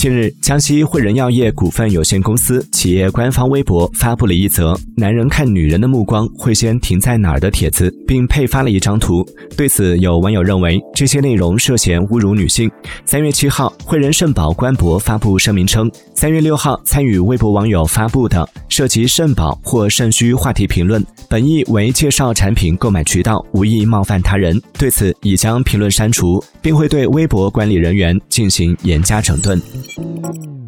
近日，江西汇仁药业股份有限公司企业官方微博发布了一则“男人看女人的目光会先停在哪儿”的帖子，并配发了一张图。对此，有网友认为这些内容涉嫌侮辱女性。三月七号，汇仁肾宝官博发布声明称，三月六号参与微博网友发布的涉及肾宝或肾虚话题评论，本意为介绍产品购买渠道，无意冒犯他人。对此，已将评论删除，并会对微博管理人员进行严加整顿。Thank you.